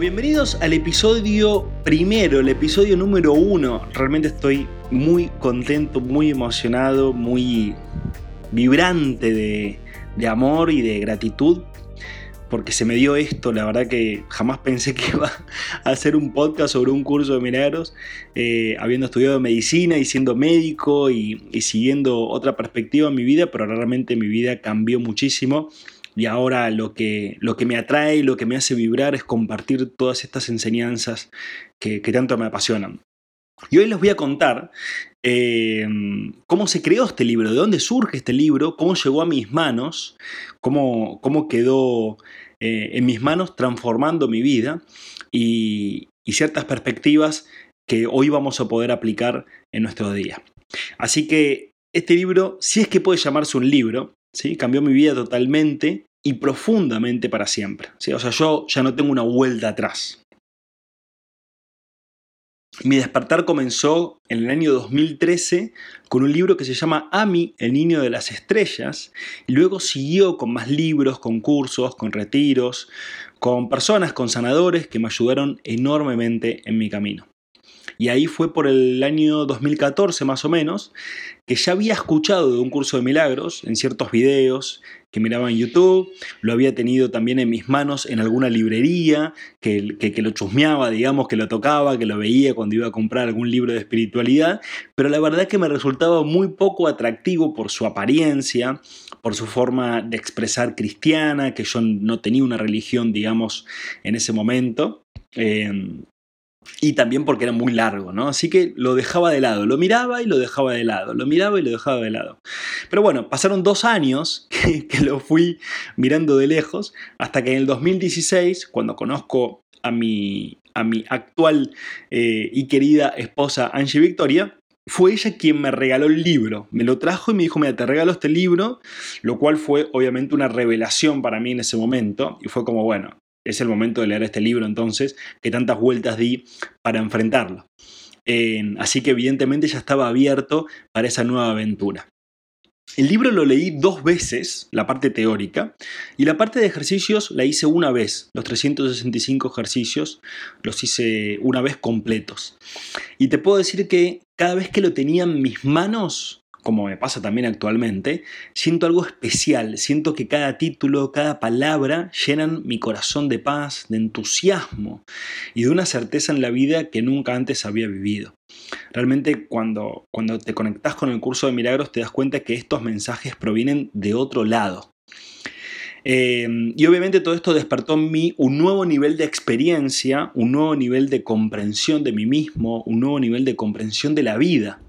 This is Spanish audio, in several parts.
Bienvenidos al episodio primero, el episodio número uno. Realmente estoy muy contento, muy emocionado, muy vibrante de, amor y de gratitud porque se me dio esto, la verdad que jamás pensé que iba a hacer un podcast sobre un curso de milagros, eh, habiendo estudiado medicina y siendo médico y, y, siguiendo otra perspectiva en mi vida, pero realmente mi vida cambió muchísimo y ahora lo que, lo que me atrae y lo que me hace vibrar es compartir todas estas enseñanzas que, tanto me apasionan. Y hoy les voy a contar eh, cómo se creó este libro, de dónde surge este libro, cómo llegó a mis manos, cómo, cómo quedó eh, en mis manos transformando mi vida y, y ciertas perspectivas que hoy vamos a poder aplicar en nuestro día. Así que este libro, si es que puede llamarse un libro, ¿sí? cambió mi vida totalmente y profundamente para siempre. O sea, yo ya no tengo una vuelta atrás. Mi despertar comenzó en el año 2013 con un libro que se llama Ami, el niño de las estrellas, y luego siguió con más libros, con cursos, con retiros, con personas, con sanadores que me ayudaron enormemente en mi camino. Y ahí fue por el año 2014 más o menos, que ya había escuchado de un curso de milagros en ciertos videos que miraba en YouTube, lo había tenido también en mis manos en alguna librería, que, que, lo chusmeaba, digamos, que lo tocaba, que lo veía cuando iba a comprar algún libro de espiritualidad, pero la verdad que me resultaba muy poco atractivo por su apariencia, por su forma de expresar cristiana, que yo no tenía una religión, digamos, en ese momento. Eh, y también porque era muy largo, ¿no? Así que lo dejaba de lado, lo miraba y lo dejaba de lado, lo miraba y lo dejaba de lado. Pero bueno, pasaron dos años que, lo fui mirando de lejos, hasta que en el 2016, cuando conozco a mi, a mi actual eh, y querida esposa Angie Victoria, fue ella quien me regaló el libro. Me lo trajo y me dijo, mira, te regalo este libro, lo cual fue obviamente una revelación para mí en ese momento. Y fue como, bueno, es el momento de leer este libro entonces, que tantas vueltas di para enfrentarlo. así que evidentemente ya estaba abierto para esa nueva aventura. El libro lo leí dos veces, la parte teórica, y la parte de ejercicios la hice una vez. Los 365 ejercicios los hice una vez completos. Y te puedo decir que cada vez que lo tenía en mis manos, como me pasa también actualmente, siento algo especial, siento que cada título, cada palabra llenan mi corazón de paz, de entusiasmo y de una certeza en la vida que nunca antes había vivido. Realmente cuando, cuando te conectas con el curso de milagros te das cuenta que estos mensajes provienen de otro lado. Em, y obviamente todo esto despertó en mí un nuevo nivel de experiencia, un nuevo nivel de comprensión de mí mismo, un nuevo nivel de comprensión de la vida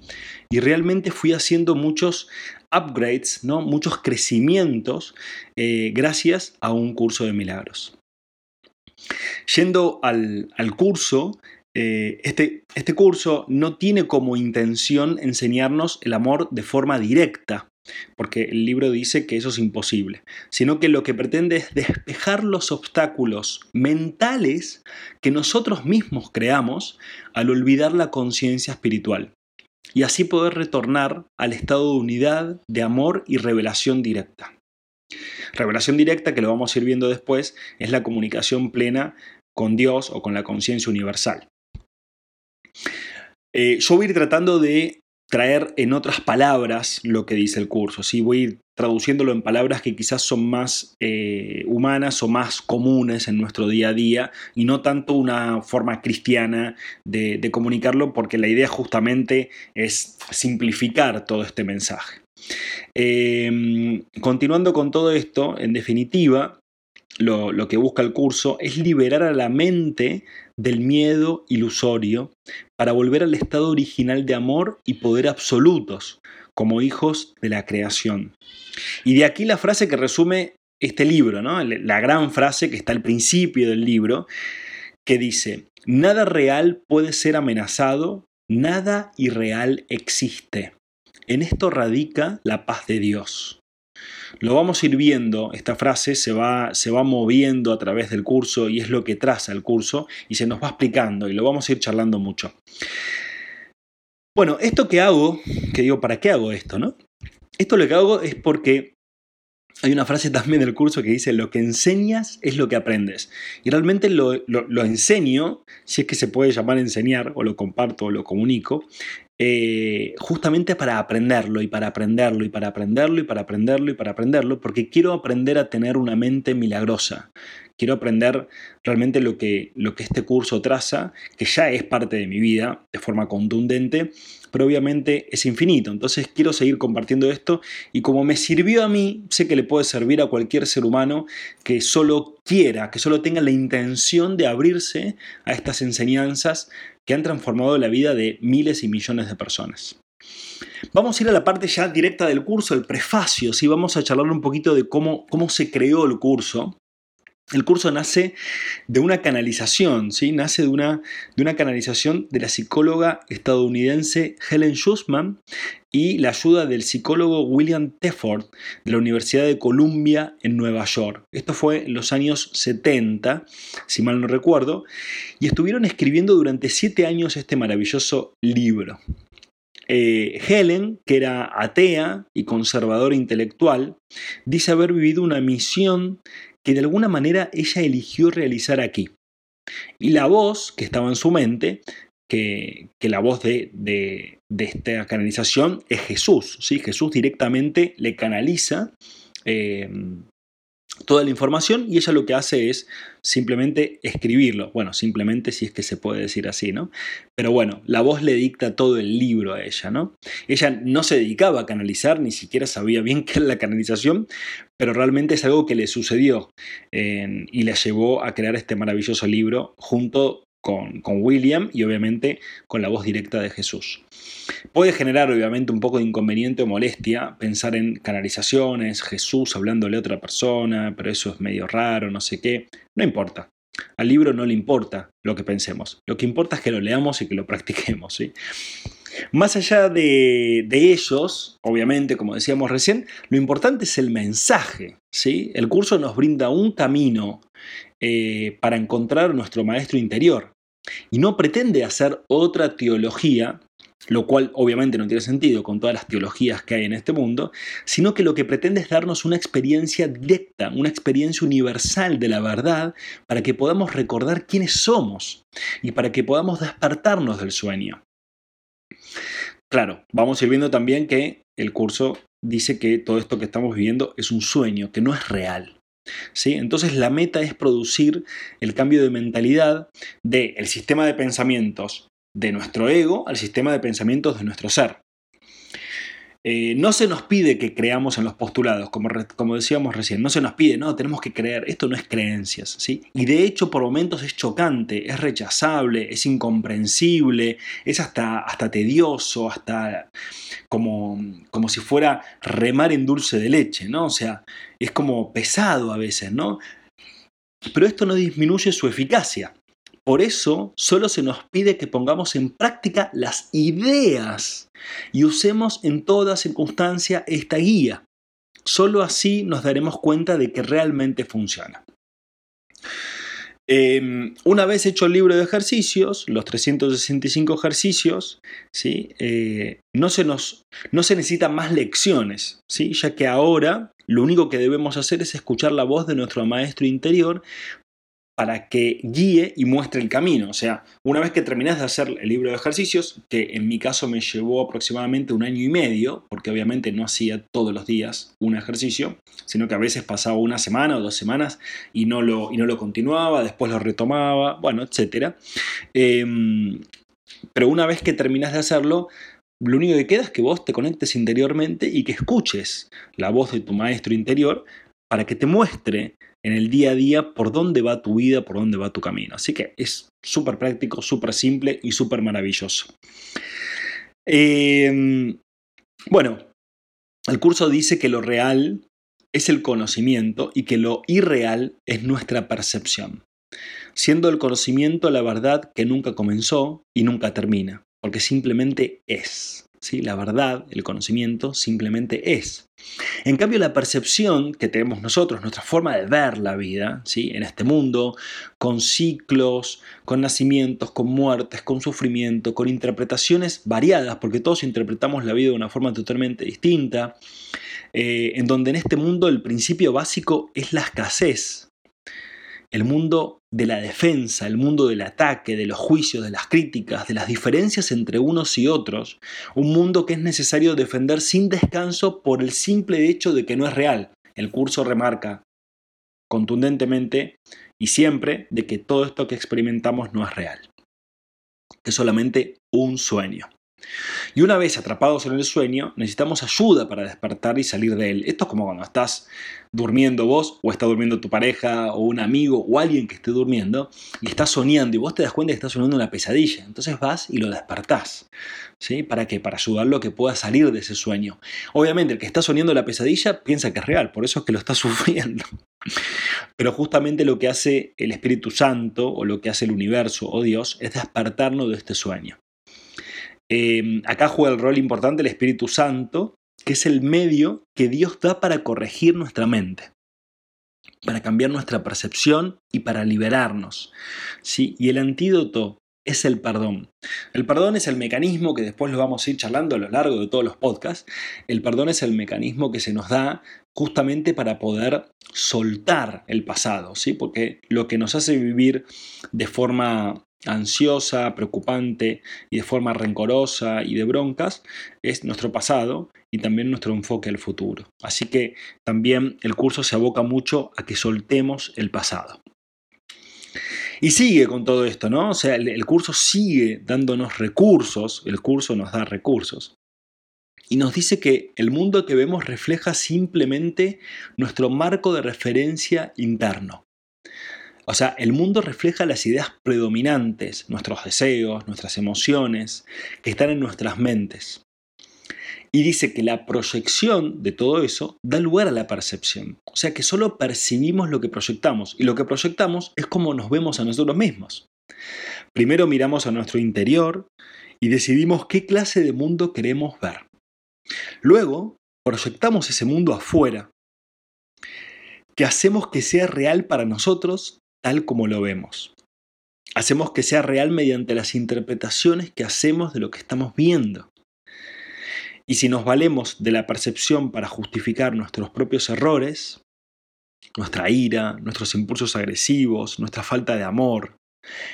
y realmente fui haciendo muchos upgrades, ¿no? muchos crecimientos eh, gracias a un curso de milagros. Yendo al, curso, eh, este, este curso no tiene como intención enseñarnos el amor de forma directa, porque el libro dice que eso es imposible, sino que lo que pretende es despejar los obstáculos mentales que nosotros mismos creamos al olvidar la conciencia espiritual y así poder retornar al estado de unidad, de amor y revelación directa. Revelación directa, que lo vamos a ir viendo después, es la comunicación plena con Dios o con la conciencia universal. Eh, yo voy a ir tratando de traer en otras palabras lo que dice el curso. ¿sí? Voy a ir traduciéndolo en palabras que quizás son más eh, humanas o más comunes en nuestro día a día y no tanto una forma cristiana de, comunicarlo porque la idea justamente es simplificar todo este mensaje. Em, continuando con todo esto, en definitiva, lo, que busca el curso es liberar a la mente del miedo ilusorio para volver al estado original de amor y poder absolutos, como hijos de la creación. Y de aquí la frase que resume este libro, ¿no? la gran frase que está al principio del libro, que dice, nada real puede ser amenazado, nada irreal existe. En esto radica la paz de Dios. Lo vamos a ir viendo, esta frase se va, se va moviendo a través del curso y es lo que traza el curso y se nos va explicando y lo vamos a ir charlando mucho. Bueno, esto que hago, que digo, ¿para qué hago esto? No? Esto lo que hago es porque hay una frase también del curso que dice, lo que enseñas es lo que aprendes. Y realmente lo, enseño, si es que se puede llamar enseñar, o lo comparto o lo comunico, eh, justamente para aprenderlo y para aprenderlo y para aprenderlo y para aprenderlo y para aprenderlo, porque quiero aprender a tener una mente milagrosa. Quiero aprender realmente lo que, lo que este curso traza, que ya es parte de mi vida de forma contundente, pero obviamente es infinito. Entonces quiero seguir compartiendo esto y como me sirvió a mí, sé que le puede servir a cualquier ser humano que solo quiera, que solo tenga la intención de abrirse a estas enseñanzas que han transformado la vida de miles y millones de personas. Vamos a ir a la parte ya directa del curso, el prefacio, ¿sí? vamos a charlar un poquito de cómo, cómo se creó el curso. El curso nace de una canalización, ¿sí? nace de una, de una canalización de la psicóloga estadounidense Helen Schussman y la ayuda del psicólogo William Tefford de la Universidad de Columbia en Nueva York. Esto fue en los años 70, si mal no recuerdo, y estuvieron escribiendo durante siete años este maravilloso libro. Eh, Helen, que era atea y conservadora intelectual, dice haber vivido una misión que de alguna manera ella eligió realizar aquí. Y la voz que estaba en su mente, que, la voz de, de, esta canalización es Jesús. ¿sí? Jesús directamente le canaliza eh, toda la información y ella lo que hace es simplemente escribirlo. Bueno, simplemente si es que se puede decir así, ¿no? Pero bueno, la voz le dicta todo el libro a ella, ¿no? Ella no se dedicaba a canalizar, ni siquiera sabía bien qué era la canalización, pero realmente es algo que le sucedió y la llevó a crear este maravilloso libro junto con, William y obviamente con la voz directa de Jesús. Puede generar obviamente un poco de inconveniente o molestia pensar en canalizaciones, Jesús hablándole a otra persona, pero eso es medio raro, no sé qué. No importa. Al libro no le importa lo que pensemos. Lo que importa es que lo leamos y que lo practiquemos. ¿sí? Más allá de, ellos, obviamente, como decíamos recién, lo importante es el mensaje. ¿sí? El curso nos brinda un camino eh, para encontrar nuestro maestro interior. Y no pretende hacer otra teología, lo cual obviamente no tiene sentido con todas las teologías que hay en este mundo, sino que lo que pretende es darnos una experiencia directa, una experiencia universal de la verdad, para que podamos recordar quiénes somos y para que podamos despertarnos del sueño. Claro, vamos a ir viendo también que el curso dice que todo esto que estamos viviendo es un sueño, que no es real. ¿Sí? Entonces la meta es producir el cambio de mentalidad del sistema de pensamientos de nuestro ego al sistema de pensamientos de nuestro ser. Eh, no se nos pide que creamos en los postulados, como, como, decíamos recién, no se nos pide, no, tenemos que creer, esto no es creencias, ¿sí? Y de hecho por momentos es chocante, es rechazable, es incomprensible, es hasta, hasta tedioso, hasta como, como si fuera remar en dulce de leche, ¿no? O sea, es como pesado a veces, ¿no? Pero esto no disminuye su eficacia. Por eso solo se nos pide que pongamos en práctica las ideas y usemos en toda circunstancia esta guía. Solo así nos daremos cuenta de que realmente funciona. Em, una vez hecho el libro de ejercicios, los 365 ejercicios, ¿sí? Eh, no, se nos, no se necesitan más lecciones, ¿sí? ya que ahora lo único que debemos hacer es escuchar la voz de nuestro maestro interior para que guíe y muestre el camino. O sea, una vez que terminas de hacer el libro de ejercicios, que en mi caso me llevó aproximadamente un año y medio, porque obviamente no hacía todos los días un ejercicio, sino que a veces pasaba una semana o dos semanas y no lo, y no lo continuaba, después lo retomaba, bueno, etc. Em, pero una vez que terminas de hacerlo, lo único que queda es que vos te conectes interiormente y que escuches la voz de tu maestro interior para que te muestre en el día a día por dónde va tu vida, por dónde va tu camino. Así que es súper práctico, súper simple y súper maravilloso. Em, bueno, el curso dice que lo real es el conocimiento y que lo irreal es nuestra percepción. siendo el conocimiento la verdad que nunca comenzó y nunca termina, porque simplemente es. ¿Sí? La verdad, el conocimiento, simplemente es. En cambio, la percepción que tenemos nosotros, nuestra forma de ver la vida, ¿sí? en este mundo, con ciclos, con nacimientos, con muertes, con sufrimiento, con interpretaciones variadas, porque todos interpretamos la vida de una forma totalmente distinta, eh, en donde en este mundo el principio básico es la escasez, el mundo de la defensa, el mundo del ataque, de los juicios, de las críticas, de las diferencias entre unos y otros, un mundo que es necesario defender sin descanso por el simple hecho de que no es real. El curso remarca contundentemente y siempre de que todo esto que experimentamos no es real. Es solamente un sueño. Y una vez atrapados en el sueño, necesitamos ayuda para despertar y salir de él. Esto es como cuando estás durmiendo vos, o está durmiendo tu pareja, o un amigo, o alguien que esté durmiendo, y estás soñando, y vos te das cuenta que estás soñando una pesadilla. Entonces vas y lo despertás. ¿Sí? ¿Para qué? Para ayudarlo a que pueda salir de ese sueño. Obviamente, el que está soñando la pesadilla piensa que es real, por eso es que lo está sufriendo. Pero justamente lo que hace el Espíritu Santo, o lo que hace el universo, o Dios, es despertarnos de este sueño. Em, acá juega el rol importante el Espíritu Santo, que es el medio que Dios da para corregir nuestra mente, para cambiar nuestra percepción y para liberarnos. ¿sí? Y el antídoto es el perdón. El perdón es el mecanismo que después lo vamos a ir charlando a lo largo de todos los podcasts. El perdón es el mecanismo que se nos da justamente para poder soltar el pasado, ¿sí? Porque lo que nos hace vivir de forma ansiosa, preocupante y de forma rencorosa y de broncas es nuestro pasado y también nuestro enfoque al futuro. Así que también el curso se aboca mucho a que soltemos el pasado. Y sigue con todo esto, ¿no? O sea, el, curso sigue dándonos recursos, el curso nos da recursos. Y nos dice que el mundo que vemos refleja simplemente nuestro marco de referencia interno. O sea, el mundo refleja las ideas predominantes, nuestros deseos, nuestras emociones, que están en nuestras mentes. Y dice que la proyección de todo eso da lugar a la percepción. O sea que solo percibimos lo que proyectamos y lo que proyectamos es como nos vemos a nosotros mismos. Primero miramos a nuestro interior y decidimos qué clase de mundo queremos ver. Luego proyectamos ese mundo afuera, que hacemos que sea real para nosotros tal como lo vemos. Hacemos que sea real mediante las interpretaciones que hacemos de lo que estamos viendo. Y si nos valemos de la percepción para justificar nuestros propios errores, nuestra ira, nuestros impulsos agresivos, nuestra falta de amor,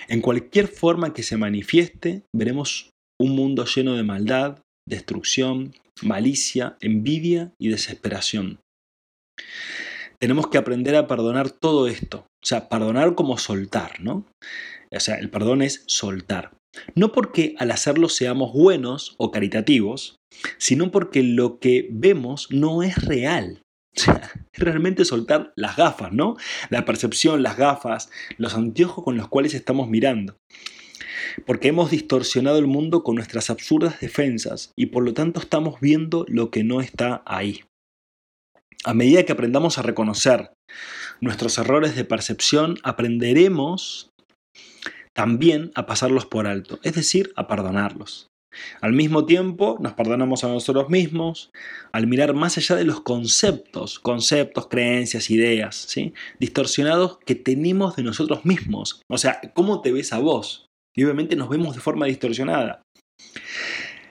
en cualquier forma que se manifieste, veremos un mundo lleno de maldad, destrucción, malicia, envidia y desesperación. Tenemos que aprender a perdonar todo esto, o sea, perdonar como soltar, ¿no? O sea, el perdón es soltar. No porque al hacerlo seamos buenos o caritativos, sino porque lo que vemos no es real. O sea, es realmente soltar las gafas, ¿no? La percepción, las gafas, los anteojos con los cuales estamos mirando. Porque hemos distorsionado el mundo con nuestras absurdas defensas y por lo tanto estamos viendo lo que no está ahí. A medida que aprendamos a reconocer nuestros errores de percepción, aprenderemos también a pasarlos por alto, es decir, a perdonarlos. Al mismo tiempo, nos perdonamos a nosotros mismos al mirar más allá de los conceptos, conceptos, creencias, ideas, ¿sí? distorsionados que tenemos de nosotros mismos. O sea, ¿cómo te ves a vos? Y obviamente nos vemos de forma distorsionada.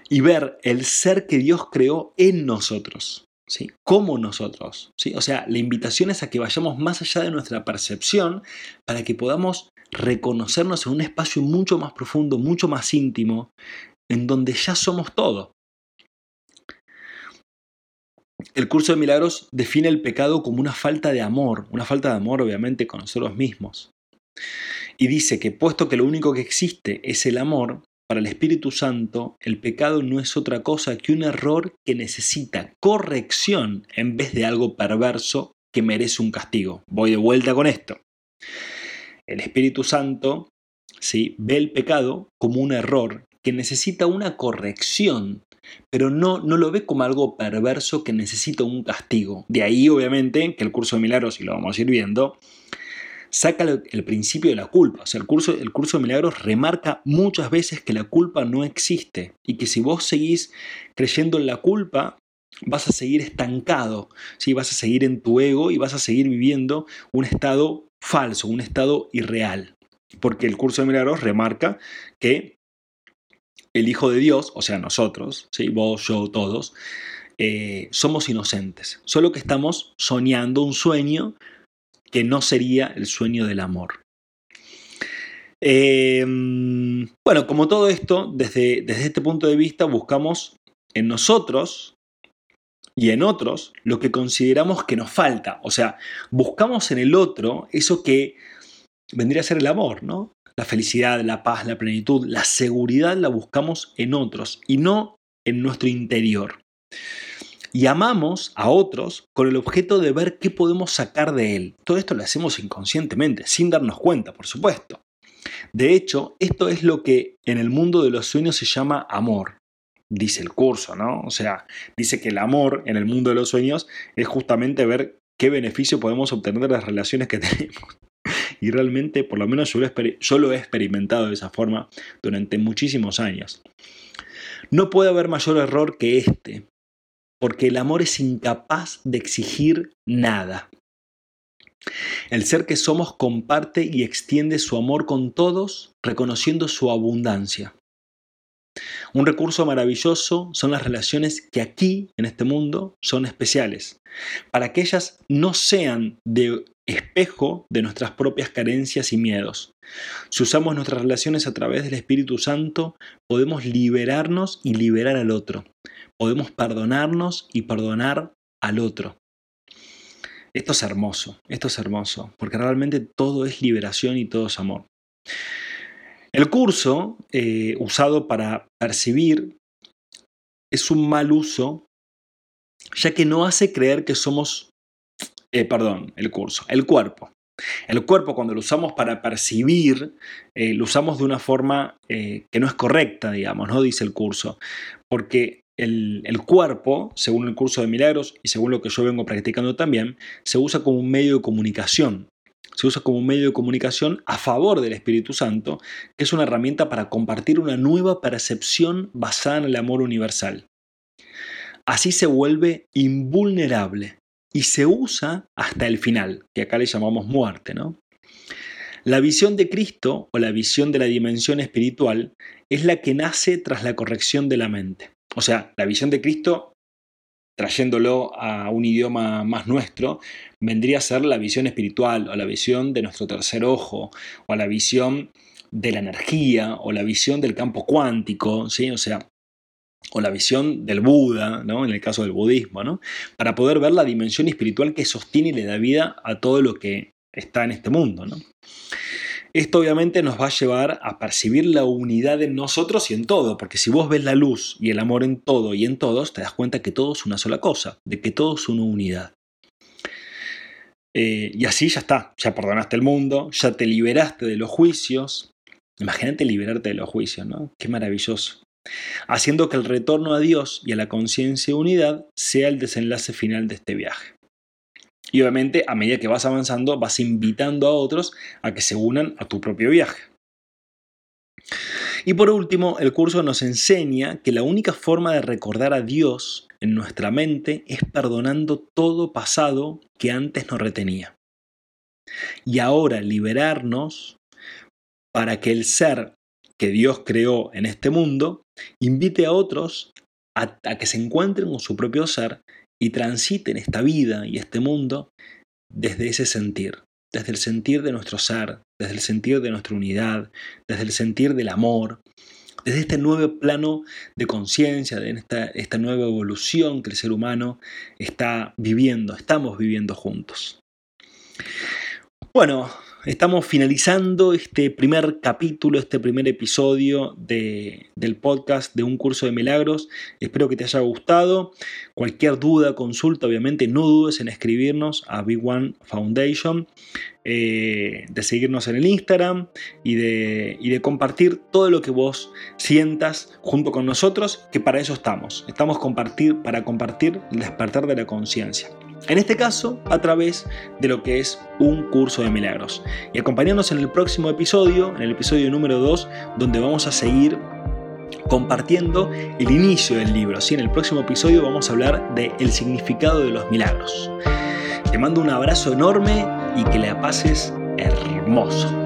Y ver el ser que Dios creó en nosotros. ¿Sí? como nosotros. O sea, la invitación es a que vayamos más allá de nuestra percepción para que podamos reconocernos en un espacio mucho más profundo, mucho más íntimo, en donde ya somos todo. El curso de milagros define el pecado como una falta de amor, una falta de amor obviamente con nosotros mismos. Y dice que puesto que lo único que existe es el amor, para el Espíritu Santo, el pecado no es otra cosa que un error que necesita corrección en vez de algo perverso que merece un castigo. Voy de vuelta con esto. El Espíritu Santo ¿sí? ve el pecado como un error que necesita una corrección, pero no, no lo ve como algo perverso que necesita un castigo. De ahí, obviamente, que el curso de milagros, y lo vamos a ir viendo, saca el principio de la culpa. O sea, el curso, el curso de milagros remarca muchas veces que la culpa no existe y que si vos seguís creyendo en la culpa, vas a seguir estancado, ¿sí? vas a seguir en tu ego y vas a seguir viviendo un estado falso, un estado irreal. Porque el curso de milagros remarca que el Hijo de Dios, o sea, nosotros, ¿sí? vos, yo, todos, eh, somos inocentes, solo que estamos soñando un sueño que no sería el sueño del amor. Em, bueno, como todo esto, desde, desde este punto de vista buscamos en nosotros y en otros lo que consideramos que nos falta. O sea, buscamos en el otro eso que vendría a ser el amor, ¿no? La felicidad, la paz, la plenitud, la seguridad la buscamos en otros y no en nuestro interior. Y amamos a otros con el objeto de ver qué podemos sacar de él. Todo esto lo hacemos inconscientemente, sin darnos cuenta, por supuesto. De hecho, esto es lo que en el mundo de los sueños se llama amor dice el curso, ¿no? O sea, dice que el amor en el mundo de los sueños es justamente ver qué beneficio podemos obtener de las relaciones que tenemos. Y realmente, por lo menos yo lo, he experimentado de esa forma durante muchísimos años. No puede haber mayor error que este, porque el amor es incapaz de exigir nada. El ser que somos comparte y extiende su amor con todos, reconociendo su abundancia. Un recurso maravilloso son las relaciones que aquí, en este mundo, son especiales, para que ellas no sean de espejo de nuestras propias carencias y miedos. Si usamos nuestras relaciones a través del Espíritu Santo, podemos liberarnos y liberar al otro. Podemos perdonarnos y perdonar al otro. Esto es hermoso, esto es hermoso, porque realmente todo es liberación y todo es amor. El curso, eh, usado para percibir, es un mal uso, ya que no hace creer que somos, eh, perdón, el curso, el cuerpo. El cuerpo cuando lo usamos para percibir, eh, lo usamos de una forma que no es correcta, digamos, ¿no? Dice el curso. Porque el, cuerpo, según el curso de milagros y según lo que yo vengo practicando también, se usa como un medio de comunicación se usa como un medio de comunicación a favor del Espíritu Santo, que es una herramienta para compartir una nueva percepción basada en el amor universal. Así se vuelve invulnerable y se usa hasta el final, que acá le llamamos muerte, ¿no? La visión de Cristo o la visión de la dimensión espiritual es la que nace tras la corrección de la mente. O sea, la visión de Cristo trayéndolo a un idioma más nuestro, vendría a ser la visión espiritual o la visión de nuestro tercer ojo o la visión de la energía o la visión del campo cuántico, ¿sí? O sea, o la visión del Buda, ¿no? En el caso del budismo, ¿no? Para poder ver la dimensión espiritual que sostiene y le da vida a todo lo que está en este mundo, ¿no? Esto obviamente nos va a llevar a percibir la unidad en nosotros y en todo, porque si vos ves la luz y el amor en todo y en todos, te das cuenta que todo es una sola cosa, de que todo es una unidad. Eh, y así ya está, ya perdonaste el mundo, ya te liberaste de los juicios. Imagínate liberarte de los juicios, ¿no? Qué maravilloso. Haciendo que el retorno a Dios y a la conciencia de unidad sea el desenlace final de este viaje. Y obviamente a medida que vas avanzando vas invitando a otros a que se unan a tu propio viaje. Y por último, el curso nos enseña que la única forma de recordar a Dios en nuestra mente es perdonando todo pasado que antes nos retenía. Y ahora liberarnos para que el ser que Dios creó en este mundo invite a otros a, a que se encuentren con su propio ser y transiten esta vida y este mundo desde ese sentir, desde el sentir de nuestro ser, desde el sentir de nuestra unidad, desde el sentir del amor, desde este nuevo plano de conciencia, de esta, esta nueva evolución que el ser humano está viviendo, estamos viviendo juntos. Bueno, Estamos finalizando este primer capítulo, este primer episodio del podcast de Un Curso de Milagros. Espero que te haya gustado. Cualquier duda, consulta, obviamente no dudes en escribirnos a Big One Foundation, eh, de seguirnos en el Instagram y de, y de compartir todo lo que vos sientas junto con nosotros, que para eso estamos. Estamos compartir, para compartir el despertar de la conciencia. En este caso, a través de lo que es un curso de milagros. Y acompañándonos en el próximo episodio, en el episodio número 2, donde vamos a seguir compartiendo el inicio del libro. ¿sí? En el próximo episodio vamos a hablar del significado de los milagros. Te mando un abrazo enorme y que le pases hermoso.